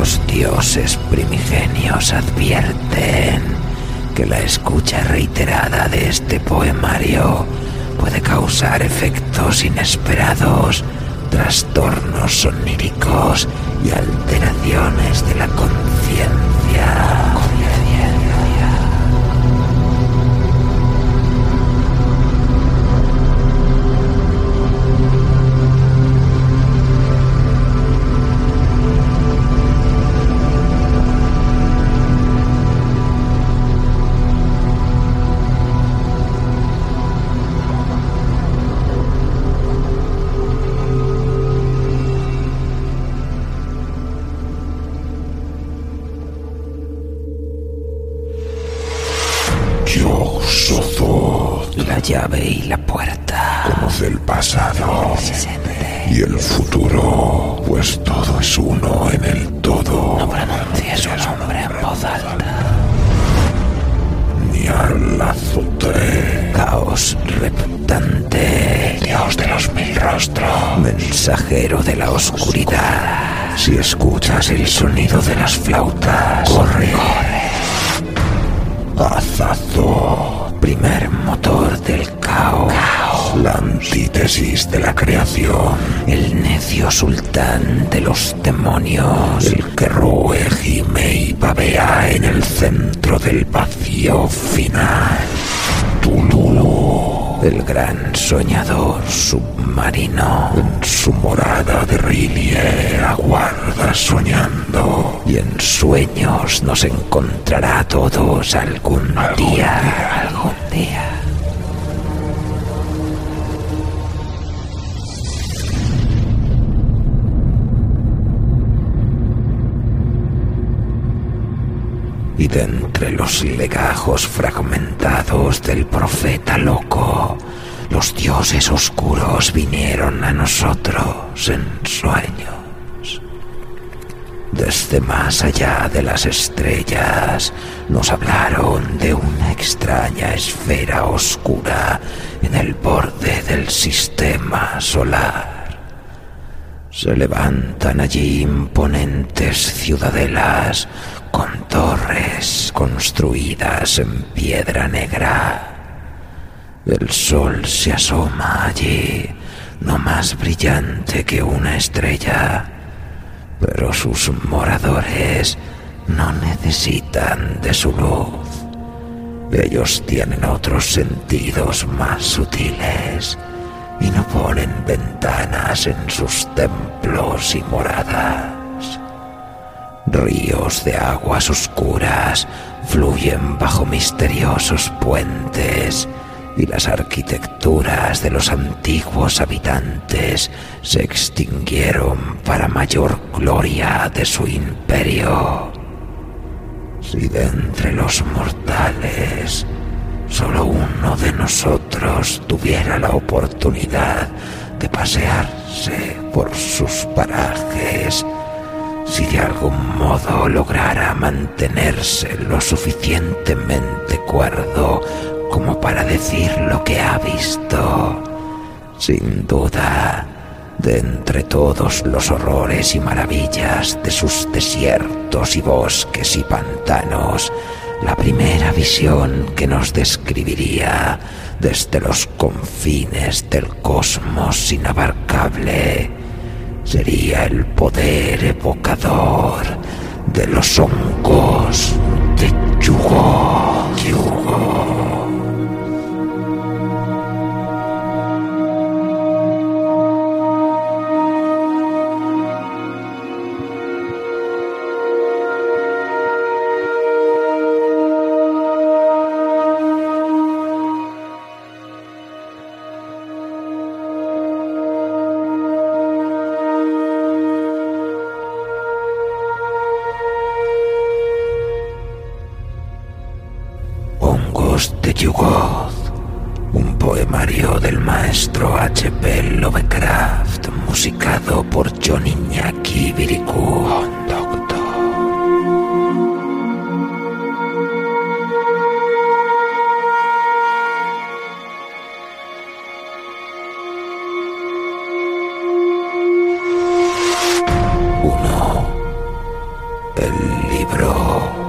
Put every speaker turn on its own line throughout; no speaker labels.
Los dioses primigenios advierten que la escucha reiterada de este poemario puede causar efectos inesperados, trastornos oníricos y alteraciones de la conciencia. Llave y la puerta.
conoce el pasado y el futuro, pues todo es uno en el todo.
No pronuncies su nombre en voz alta.
Nyarlathotep,
Caos reptante.
Dios de los mil rostros.
Mensajero de la oscuridad. Si escuchas el sonido de las flautas, corre.
Azazo,
Primer motor del caos.
la antítesis de la creación.
El necio sultán de los demonios.
El que roe, gime y babea en el centro del vacío final. Tulu,
El gran soñador submarino.
en su morada de Rilie, aguarda soñando.
Y en sueños nos encontrará a todos algún,
Algún
día.
día.
Algún día. De entre los legajos fragmentados del profeta loco, los dioses oscuros vinieron a nosotros en sueños. Desde más allá de las estrellas nos hablaron de una extraña esfera oscura en el borde del sistema solar. Se levantan allí imponentes ciudadelas con torres construidas en piedra negra. El sol se asoma allí, no más brillante que una estrella, pero sus moradores no necesitan de su luz. Ellos tienen otros sentidos más sutiles y no ponen ventanas en sus templos y moradas. Ríos de aguas oscuras fluyen bajo misteriosos puentes y las arquitecturas de los antiguos habitantes se extinguieron para mayor gloria de su imperio. Si de entre los mortales solo uno de tuviera la oportunidad de pasearse por sus parajes, si de algún modo lograra mantenerse lo suficientemente cuerdo como para decir lo que ha visto, sin duda, de entre todos los horrores y maravillas de sus desiertos y bosques y pantanos, la primera visión que nos describiría desde los confines del cosmos inabarcable sería el poder evocador de los hongos de Yugo. Yugoth, un poemario del maestro H.P. Lovecraft, musicado por John Iñaki. Doctor. Uno. El libro.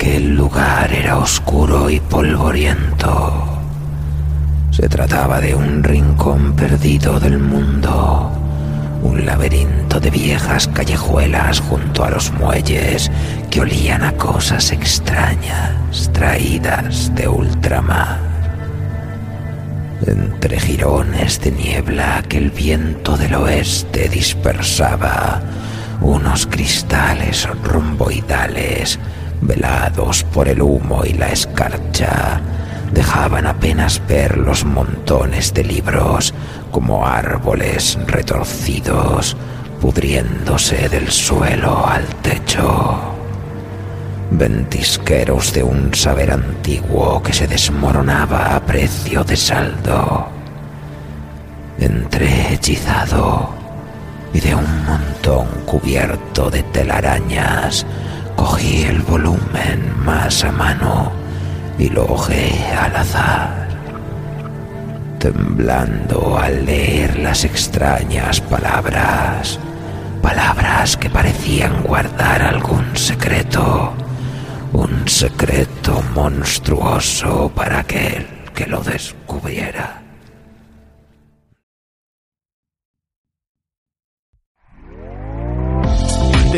Aquel lugar era oscuro y polvoriento. Se trataba de un rincón perdido del mundo, un laberinto de viejas callejuelas junto a los muelles que olían a cosas extrañas traídas de ultramar. Entre jirones de niebla que el viento del oeste dispersaba, unos cristales romboidales velados por el humo y la escarcha, dejaban apenas ver los montones de libros como árboles retorcidos, pudriéndose del suelo al techo. Ventisqueros de un saber antiguo que se desmoronaba a precio de saldo. Entré hechizado y de un montón cubierto de telarañas cogí el volumen más a mano y lo hojeé al azar, temblando al leer las extrañas palabras, palabras que parecían guardar algún secreto, un secreto monstruoso para aquel que lo descubriera.